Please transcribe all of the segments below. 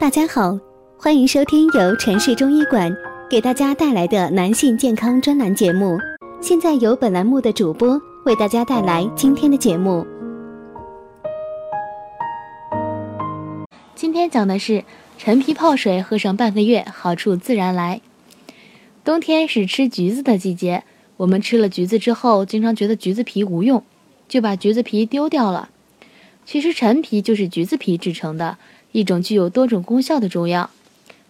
大家好，欢迎收听由城市中医馆给大家带来的男性健康专栏节目。现在由本栏目的主播为大家带来今天的节目。今天讲的是陈皮泡水，喝上半个月，好处自然来。冬天是吃橘子的季节，我们吃了橘子之后，经常觉得橘子皮无用，就把橘子皮丢掉了。其实陈皮就是橘子皮制成的。一种具有多种功效的中药，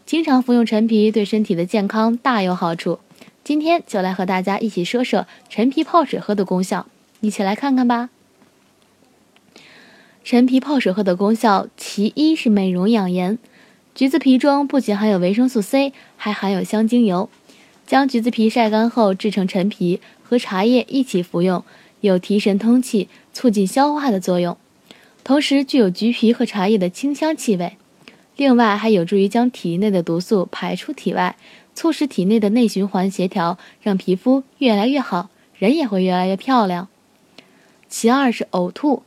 经常服用陈皮对身体的健康大有好处。今天就来和大家一起说说陈皮泡水喝的功效，一起来看看吧。陈皮泡水喝的功效，其一是美容养颜。橘子皮中不仅含有维生素 C，还含有香精油。将橘子皮晒干后制成陈皮，和茶叶一起服用，有提神通气、促进消化的作用。同时具有橘皮和茶叶的清香气味，另外还有助于将体内的毒素排出体外，促使体内的内循环协调，让皮肤越来越好，人也会越来越漂亮。其二是呕吐，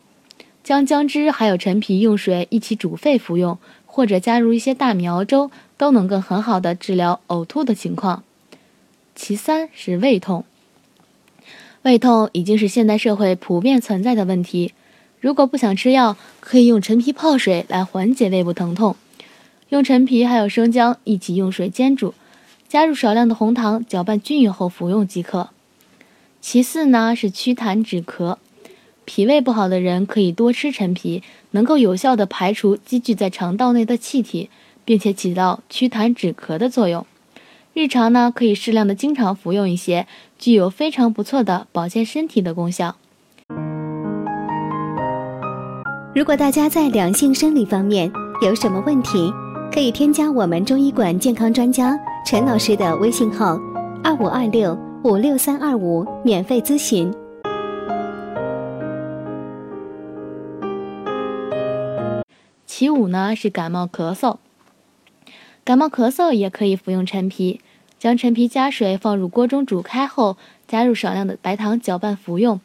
将姜汁还有陈皮用水一起煮沸服用，或者加入一些大米熬粥，都能够很好的治疗呕吐的情况。其三是胃痛，胃痛已经是现代社会普遍存在的问题。如果不想吃药，可以用陈皮泡水来缓解胃部疼痛。用陈皮还有生姜一起用水煎煮，加入少量的红糖，搅拌均匀后服用即可。其次呢是祛痰止咳，脾胃不好的人可以多吃陈皮，能够有效的排除积聚在肠道内的气体，并且起到祛痰止咳的作用。日常呢可以适量的经常服用一些，具有非常不错的保健身体的功效。如果大家在两性生理方面有什么问题，可以添加我们中医馆健康专家陈老师的微信号：二五二六五六三二五，免费咨询。其五呢是感冒咳嗽，感冒咳嗽也可以服用陈皮，将陈皮加水放入锅中煮开后，加入少量的白糖搅拌服用。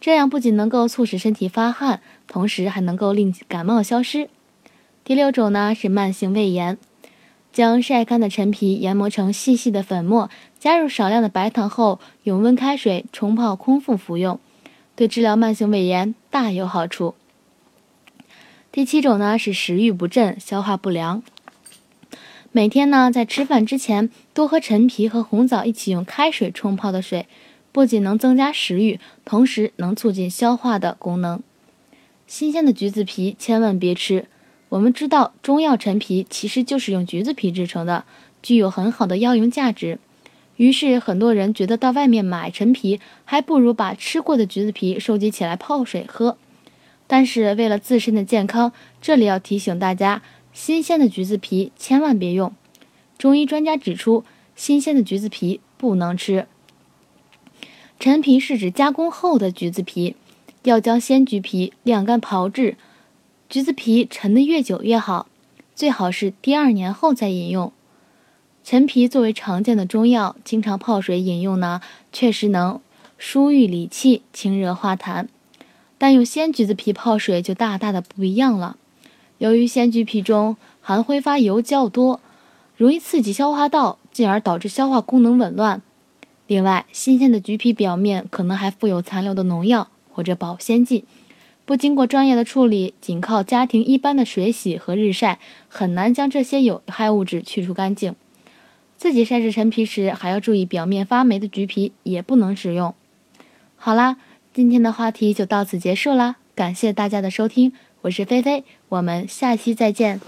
这样不仅能够促使身体发汗，同时还能够令感冒消失。第六种呢是慢性胃炎，将晒干的陈皮研磨成细细的粉末，加入少量的白糖后，用温开水冲泡空腹服用，对治疗慢性胃炎大有好处。第七种呢是食欲不振、消化不良，每天呢在吃饭之前多喝陈皮和红枣一起用开水冲泡的水。不仅能增加食欲，同时能促进消化的功能。新鲜的橘子皮千万别吃。我们知道中药陈皮其实就是用橘子皮制成的，具有很好的药用价值。于是很多人觉得到外面买陈皮，还不如把吃过的橘子皮收集起来泡水喝。但是为了自身的健康，这里要提醒大家，新鲜的橘子皮千万别用。中医专家指出，新鲜的橘子皮不能吃。陈皮是指加工后的橘子皮，要将鲜橘皮晾干炮制，橘子皮陈得越久越好，最好是第二年后再饮用。陈皮作为常见的中药，经常泡水饮用呢，确实能疏郁理气、清热化痰。但用鲜橘子皮泡水就大大的不一样了，由于鲜橘皮中含挥发油较多，容易刺激消化道，进而导致消化功能紊乱。另外，新鲜的橘皮表面可能还附有残留的农药或者保鲜剂，不经过专业的处理，仅靠家庭一般的水洗和日晒，很难将这些有害物质去除干净。自己晒制陈皮时，还要注意表面发霉的橘皮也不能使用。好啦，今天的话题就到此结束啦，感谢大家的收听，我是菲菲，我们下期再见。